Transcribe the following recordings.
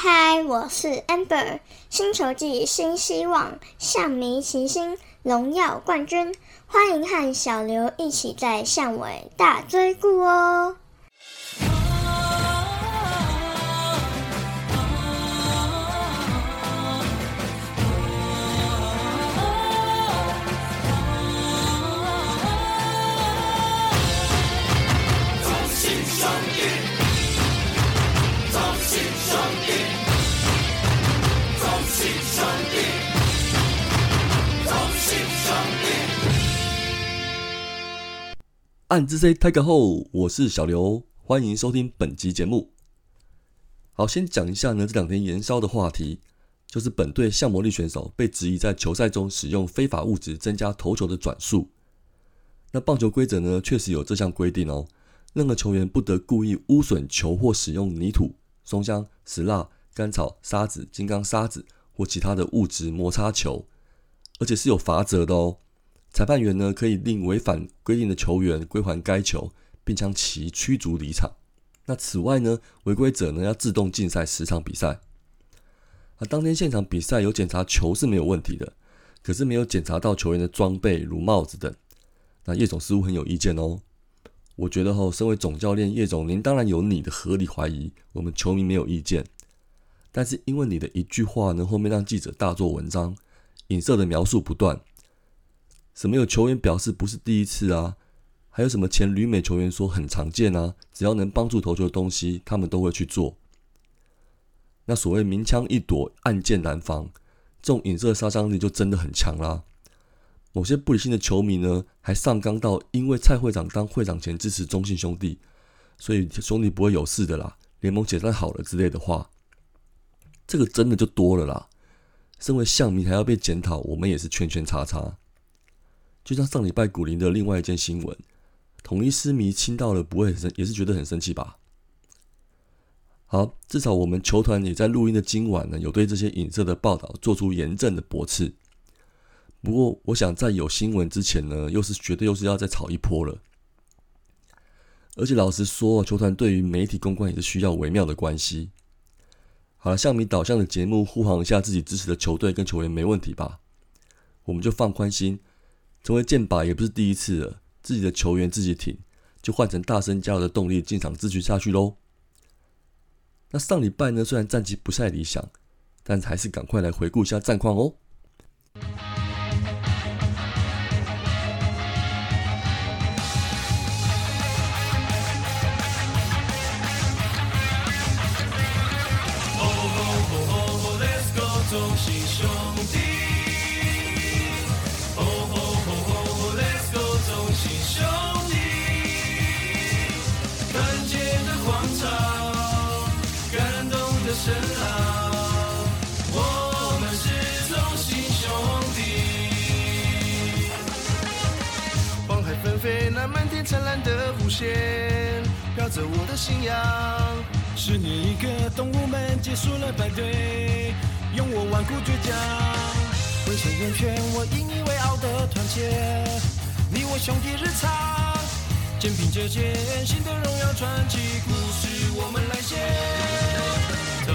嗨，我是 Amber，星球季新希望，象迷齐心，荣耀冠军，欢迎和小刘一起在巷尾大追顾哦。暗之 C 开个后，我是小刘，欢迎收听本集节目。好，先讲一下呢，这两天延烧的话题，就是本队向魔力选手被质疑在球赛中使用非法物质增加投球的转速。那棒球规则呢，确实有这项规定哦，任何球员不得故意污损球或使用泥土、松香、石蜡、干草、沙子、金刚沙子或其他的物质摩擦球，而且是有罚则的哦。裁判员呢，可以令违反规定的球员归还该球，并将其驱逐离场。那此外呢，违规者呢要自动禁赛十场比赛。啊，当天现场比赛有检查球是没有问题的，可是没有检查到球员的装备如帽子等。那叶总似乎很有意见哦。我觉得哈，身为总教练叶总，您当然有你的合理怀疑，我们球迷没有意见。但是因为你的一句话呢，后面让记者大做文章，影射的描述不断。什么有球员表示不是第一次啊？还有什么前旅美球员说很常见啊？只要能帮助投球的东西，他们都会去做。那所谓明枪易躲，暗箭难防，这种影射杀伤力就真的很强啦。某些不理性的球迷呢，还上纲到因为蔡会长当会长前支持中信兄弟，所以兄弟不会有事的啦，联盟解散好了之类的话，这个真的就多了啦。身为象迷还要被检讨，我们也是圈圈叉叉。就像上礼拜古林的另外一件新闻，统一师迷亲到了，不会生，也是觉得很生气吧？好，至少我们球团也在录音的今晚呢，有对这些影射的报道做出严正的驳斥。不过，我想在有新闻之前呢，又是绝对又是要再炒一波了。而且老实说，球团对于媒体公关也是需要微妙的关系。好了，向迷导向的节目护航一下自己支持的球队跟球员没问题吧？我们就放宽心。成为剑靶也不是第一次了，自己的球员自己挺，就换成大声加油的动力进场支持下去喽。那上礼拜呢，虽然战绩不太理想，但还是赶快来回顾一下战况哦。灿烂的弧线飘着我的信仰。十年一个，动物们结束了排队，用我顽固倔强，浑身圆圈，我引以为傲的团结。你我兄弟日常，肩并着肩，新的荣耀传奇故事我们来写。头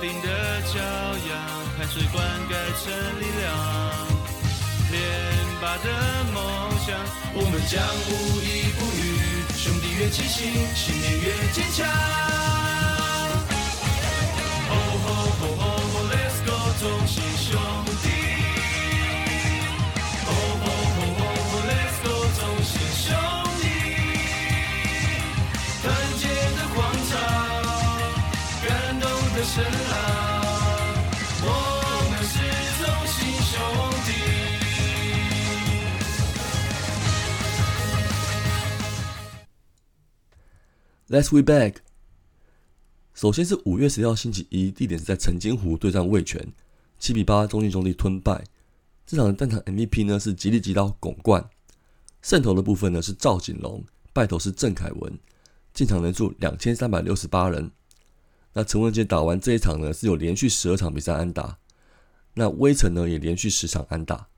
顶的骄阳，汗水灌溉成力量。连拔的梦想，我们将无依不语。兄弟越齐心，信念越坚强。Let's we back。首先是五月十号星期一，地点是在澄金湖对战味全，七比八，中信兄弟吞败。这场的单场 MVP 呢是吉利吉刀拱冠，胜投的部分呢是赵景龙，败投是郑凯文，进场人数两千三百六十八人。那陈文杰打完这一场呢是有连续十二场比赛安打，那威城呢也连续十场安打。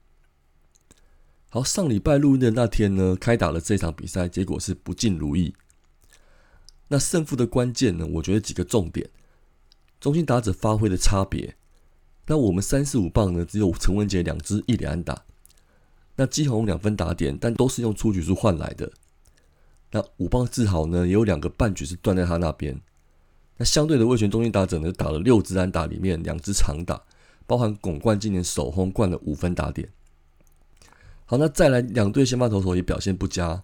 好，上礼拜录音的那天呢，开打了这场比赛，结果是不尽如意。那胜负的关键呢？我觉得几个重点。中心打者发挥的差别。那我们三四五棒呢，只有陈文杰两支一连安打，那基宏两分打点，但都是用出局数换来的。那五棒志豪呢，也有两个半局是断在他那边。那相对的魏权中心打者呢，打了六支安打，里面两支长打，包含巩冠今年首轰冠了五分打点。好，那再来两队先发投手也表现不佳。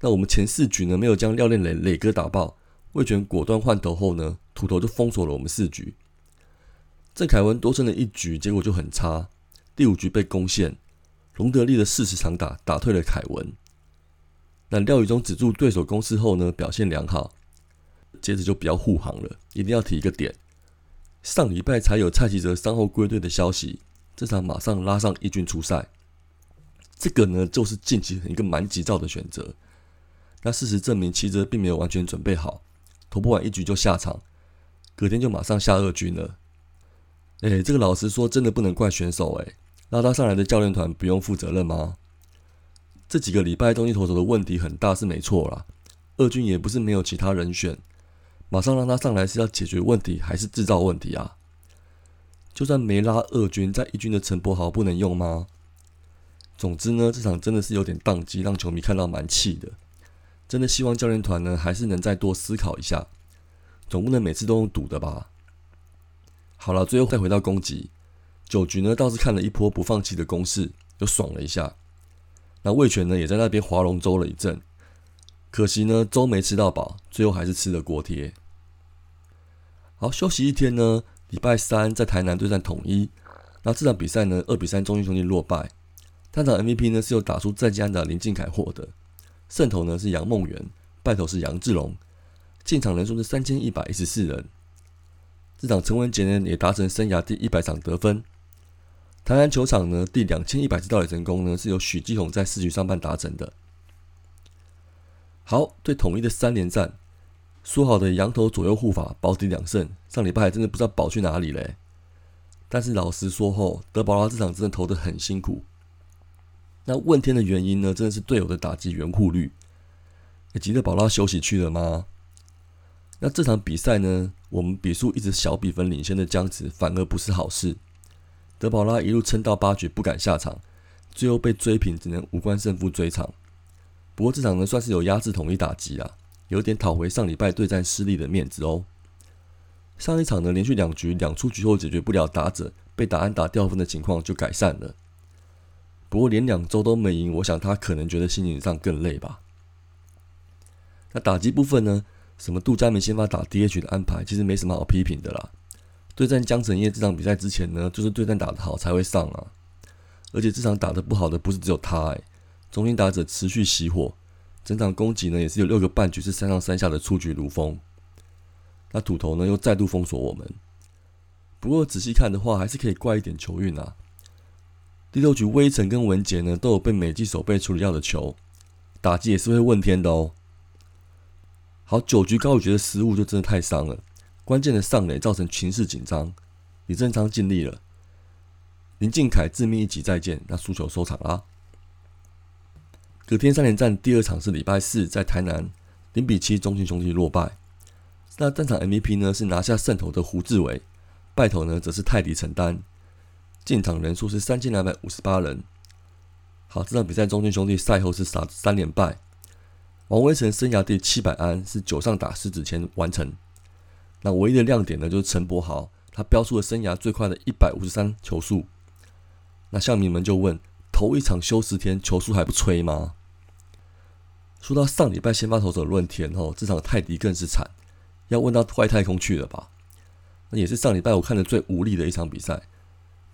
那我们前四局呢，没有将廖练磊磊哥打爆，魏权果断换头后呢，土头就封锁了我们四局。郑凯文多胜了一局，结果就很差。第五局被攻陷，隆德利的四十场打打退了凯文。那廖宇中止住对手攻势后呢，表现良好。接着就比较护航了，一定要提一个点：上礼拜才有蔡奇哲伤后归队的消息，这场马上拉上一军出赛。这个呢，就是近期一个蛮急躁的选择。那事实证明，奇哲并没有完全准备好，投不完一局就下场，隔天就马上下二军了。哎，这个老实说，真的不能怪选手哎，拉他上来的教练团不用负责任吗？这几个礼拜东西投手的问题很大是没错啦，二军也不是没有其他人选。马上让他上来是要解决问题还是制造问题啊？就算没拉二军，在一军的陈柏豪不能用吗？总之呢，这场真的是有点宕机，让球迷看到蛮气的。真的希望教练团呢，还是能再多思考一下，总不能每次都用赌的吧？好了，最后再回到攻击，九局呢倒是看了一波不放弃的攻势，又爽了一下。那魏权呢也在那边划龙舟了一阵。可惜呢，粥没吃到饱，最后还是吃了锅贴。好，休息一天呢，礼拜三在台南对战统一。那这场比赛呢，二比三，中信兄弟落败。单场 MVP 呢是由打出战绩的林敬凯获得，胜投呢是杨梦圆，败投是杨志龙。进场人数是三千一百一十四人。这场陈文杰呢也达成生涯第一百场得分。台南球场呢第两千一百次盗垒成功呢是由许继宏在四局上半达成的。好，对统一的三连战，说好的羊头左右护法保底两胜，上礼拜还真的不知道保去哪里嘞。但是老实说后，德保拉这场真的投的很辛苦。那问天的原因呢？真的是队友的打击援护率。吉德保拉休息去了吗？那这场比赛呢？我们比数一直小比分领先的僵持，反而不是好事。德保拉一路撑到八局不敢下场，最后被追平，只能无关胜负追场。不过这场呢，算是有压制统一打击啊，有点讨回上礼拜对战失利的面子哦。上一场呢，连续两局两出局后解决不了打者被打安打掉分的情况就改善了。不过连两周都没赢，我想他可能觉得心情上更累吧。那打击部分呢，什么杜佳明先发打 DH 的安排，其实没什么好批评的啦。对战江晨业这场比赛之前呢，就是对战打得好才会上啊。而且这场打得不好的不是只有他哎。中心打者持续熄火，整场攻击呢也是有六个半局是三上三下的出局如风。那土头呢又再度封锁我们。不过仔细看的话，还是可以怪一点球运啊。第六局微尘跟文杰呢都有被美记手背处理掉的球，打击也是会问天的哦。好，九局高宇觉得失误就真的太伤了，关键的上垒造成情势紧张。李正昌尽力了，林敬凯致命一击再见，那输球收场啦。隔天三连战第二场是礼拜四，在台南零比七中信兄弟落败。那战场 MVP 呢是拿下胜投的胡志伟，败投呢则是泰迪承担。进场人数是三千两百五十八人。好，这场比赛中信兄弟赛后是杀三连败。王威成生涯第七百安是九上打狮子前完成。那唯一的亮点呢就是陈柏豪，他标出了生涯最快的一百五十三球速。那校迷们就问。头一场休十天，球速还不吹吗？说到上礼拜先发投手论天哦，这场泰迪更是惨，要问到外太空去了吧？那也是上礼拜我看的最无力的一场比赛。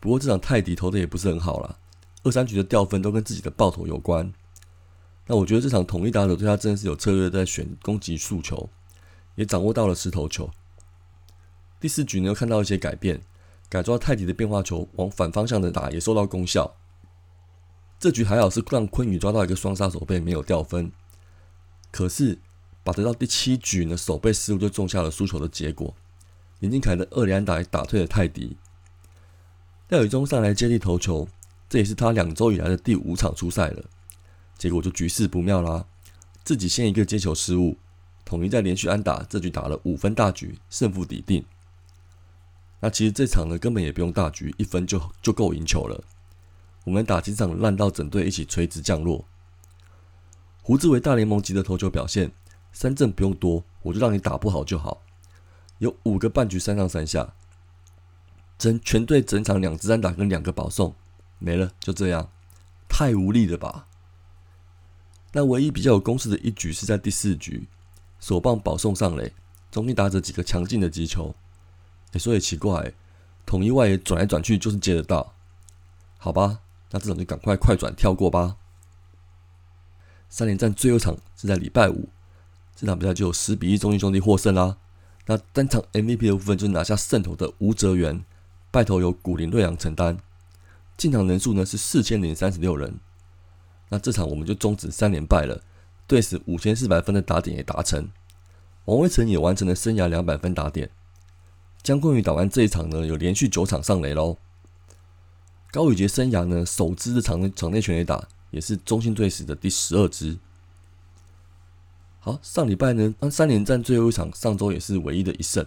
不过这场泰迪投的也不是很好啦，二三局的掉分都跟自己的爆头有关。那我觉得这场统一打手对他真的是有策略在选攻击诉求，也掌握到了石头球。第四局呢又看到一些改变，改抓泰迪的变化球往反方向的打也收到功效。这局还好是让昆宇抓到一个双杀手背，没有掉分。可是，把得到第七局呢，手背失误就种下了输球的结果。林敬凯的二连打也打退了泰迪。廖宇中上来接力投球，这也是他两周以来的第五场出赛了。结果就局势不妙啦，自己先一个接球失误，统一在连续安打，这局打了五分大局，胜负底定。那其实这场呢根本也不用大局，一分就就够赢球了。我们打几场烂到整队一起垂直降落。胡志伟大联盟级的投球表现，三振不用多，我就让你打不好就好。有五个半局三上三下，整全队整场两支单打跟两个保送没了，就这样，太无力了吧？那唯一比较有攻势的一局是在第四局，手棒保送上垒，中间打着几个强劲的击球。哎，说也奇怪，统一外野转来转去就是接得到，好吧，那这场就赶快快转跳过吧。三连战最后场是在礼拜五，这场比赛就有十比一中信兄弟获胜啦。那单场 MVP 的部分就是拿下胜投的吴哲源，败投由古林瑞阳承担。进场人数呢是四千零三十六人。那这场我们就终止三连败了，对此五千四百分的打点也达成，王威成也完成了生涯两百分打点。江坤宇打完这一场呢，有连续九场上垒喽。高宇杰生涯呢首支的场内场内全垒打，也是中信队史的第十二支。好，上礼拜呢，三连战最后一场，上周也是唯一的一胜。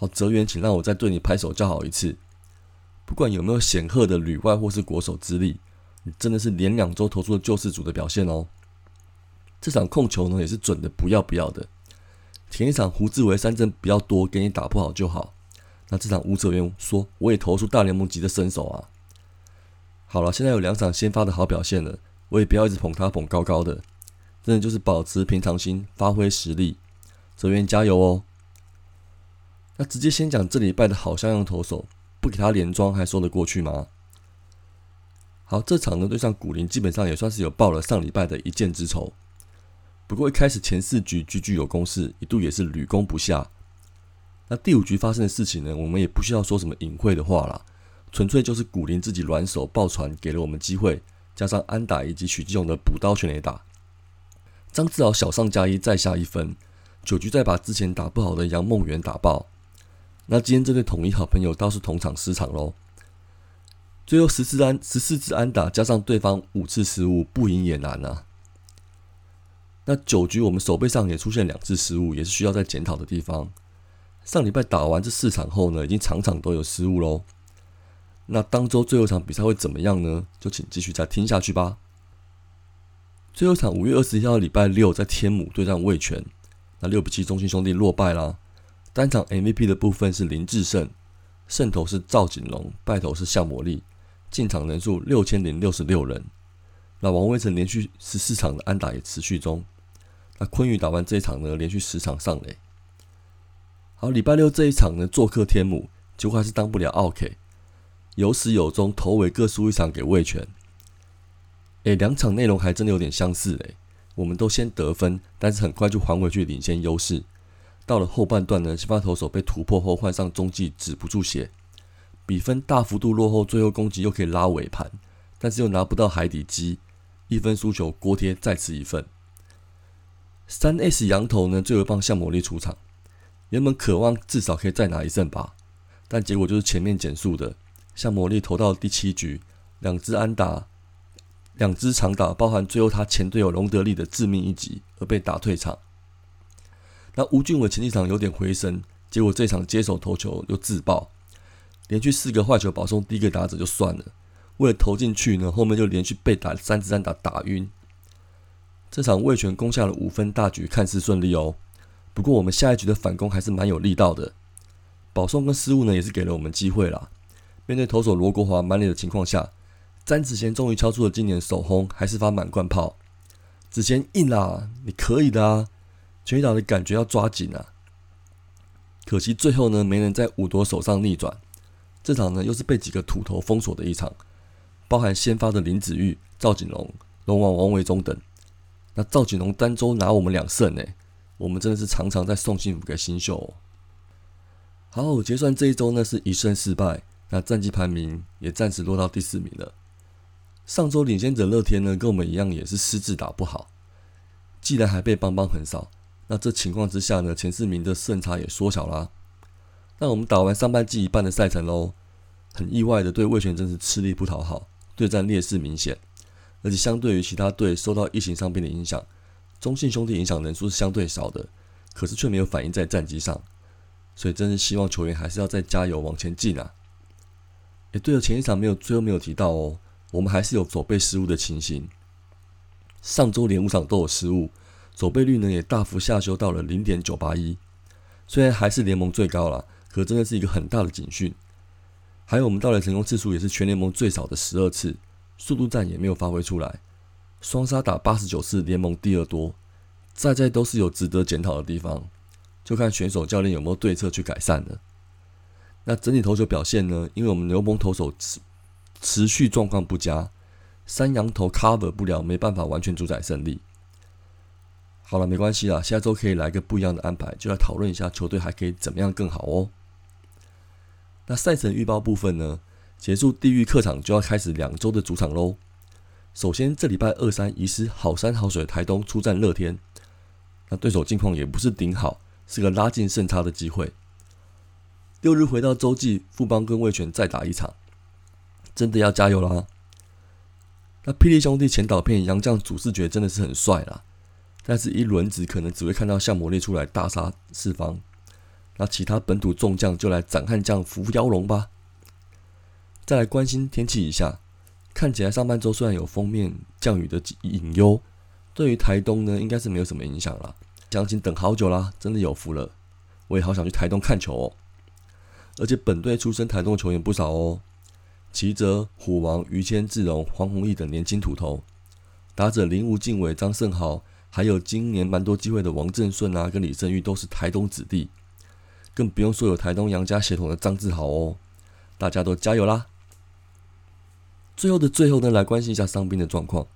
好，泽源，请让我再对你拍手叫好一次。不管有没有显赫的旅外或是国手之力，你真的是连两周投出了救世主的表现哦。这场控球呢，也是准的不要不要的。前一场胡志伟三振比较多，给你打不好就好。那这场吴哲源说，我也投出大联盟级的身手啊。好了，现在有两场先发的好表现了，我也不要一直捧他捧高高的，真的就是保持平常心，发挥实力。哲源加油哦。那直接先讲这礼拜的好像样投手，不给他连庄还说得过去吗？好，这场呢对上古林，基本上也算是有报了上礼拜的一箭之仇。不过一开始前四局局局有攻势，一度也是屡攻不下。那第五局发生的事情呢，我们也不需要说什么隐晦的话啦，纯粹就是古林自己软手爆传给了我们机会，加上安打以及许继勇的补刀全垒打，张志豪小上加一再下一分，九局再把之前打不好的杨梦圆打爆。那今天这对统一好朋友倒是同场失场喽。最后十四安十四支安打加上对方五次失误，不赢也难啊。那九局我们手背上也出现两次失误，也是需要再检讨的地方。上礼拜打完这四场后呢，已经场场都有失误喽。那当周最后一场比赛会怎么样呢？就请继续再听下去吧。最后场五月二十一号礼拜六在天母对战味全，那六比七中心兄弟落败啦。单场 MVP 的部分是林志胜，胜投是赵景龙，败投是向魔力，进场人数六千零六十六人。那王威成连续十四场的安打也持续中。那昆宇打完这一场呢，连续十场上垒。好，礼拜六这一场呢，做客天母，结果还是当不了奥 K，有始有终，头尾各输一场给魏权。诶，两场内容还真的有点相似诶，我们都先得分，但是很快就还回去领先优势。到了后半段呢，先发投手被突破后换上中继止不住血，比分大幅度落后，最后攻击又可以拉尾盘，但是又拿不到海底鸡。一分输球，锅贴再吃一份。三 S 羊头呢，最后帮向魔力出场，原本渴望至少可以再拿一胜吧，但结果就是前面减速的，向魔力投到第七局，两支安打，两支长打，包含最后他前队友隆德利的致命一击而被打退场。那吴俊伟前几场有点回升，结果这场接手投球又自爆，连续四个坏球保送第一个打者就算了。为了投进去呢，后面就连续被打三支安打打晕。这场魏权攻下了五分大局，看似顺利哦。不过我们下一局的反攻还是蛮有力道的，保送跟失误呢也是给了我们机会啦。面对投手罗国华满脸的情况下，詹子贤终于敲出了今年首轰，还是发满贯炮。子贤硬啦，你可以的啊！全垒打的感觉要抓紧啊。可惜最后呢，没能在五夺手上逆转。这场呢又是被几个土头封锁的一场。包含先发的林子玉、赵景龙、龙王王维忠等。那赵景龙单周拿我们两胜呢，我们真的是常常在送幸福给新秀。好，结算这一周呢是一胜四败，那战绩排名也暂时落到第四名了。上周领先者乐天呢跟我们一样也是失智打不好，既然还被邦邦横扫，那这情况之下呢前四名的胜差也缩小啦。那我们打完上半季一半的赛程喽，很意外的对魏权真是吃力不讨好。对战劣势明显，而且相对于其他队受到疫情伤病的影响，中信兄弟影响人数是相对少的，可是却没有反映在战绩上。所以真是希望球员还是要再加油往前进啊！诶，对了，前一场没有最后没有提到哦，我们还是有守备失误的情形。上周连五场都有失误，守备率呢也大幅下修到了零点九八一，虽然还是联盟最高了，可真的是一个很大的警讯。还有我们盗垒成功次数也是全联盟最少的十二次，速度战也没有发挥出来，双杀打八十九次联盟第二多，在在都是有值得检讨的地方，就看选手教练有没有对策去改善了。那整体投球表现呢？因为我们牛棚投手持持续状况不佳，三羊头 cover 不了，没办法完全主宰胜利。好了，没关系啦，下周可以来个不一样的安排，就来讨论一下球队还可以怎么样更好哦。那赛程预报部分呢？结束地狱客场就要开始两周的主场喽。首先，这礼拜二三移师好山好水台东出战乐天，那对手近况也不是顶好，是个拉近胜差的机会。六日回到洲际富邦跟魏权再打一场，真的要加油啦！那霹雳兄弟前导片杨将主视觉真的是很帅啦，但是一轮子可能只会看到像魔力出来大杀四方。那其他本土众将就来斩悍将伏妖龙吧。再来关心天气一下，看起来上半周虽然有封面降雨的隐忧，对于台东呢应该是没有什么影响了。将近等好久啦，真的有福了，我也好想去台东看球哦。而且本队出身台东的球员不少哦，齐泽、虎王、于谦、志荣、黄宏毅等年轻土头，打者林无敬伟、张胜豪，还有今年蛮多机会的王正顺啊，跟李胜玉都是台东子弟。更不用说有台东杨家血统的张志豪哦，大家都加油啦！最后的最后呢，来关心一下伤兵的状况。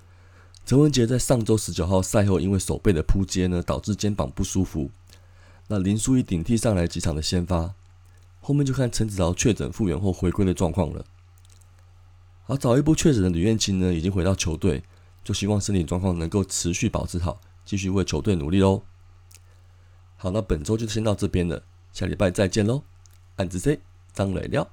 陈文杰在上周十九号赛后，因为手背的扑接呢，导致肩膀不舒服。那林书义顶替上来几场的先发，后面就看陈子豪确诊复原后回归的状况了。而早一步确诊的吕彦青呢，已经回到球队，就希望身体状况能够持续保持好，继续为球队努力喽。好，那本周就先到这边了。下礼拜再见喽！暗子 C 张磊料。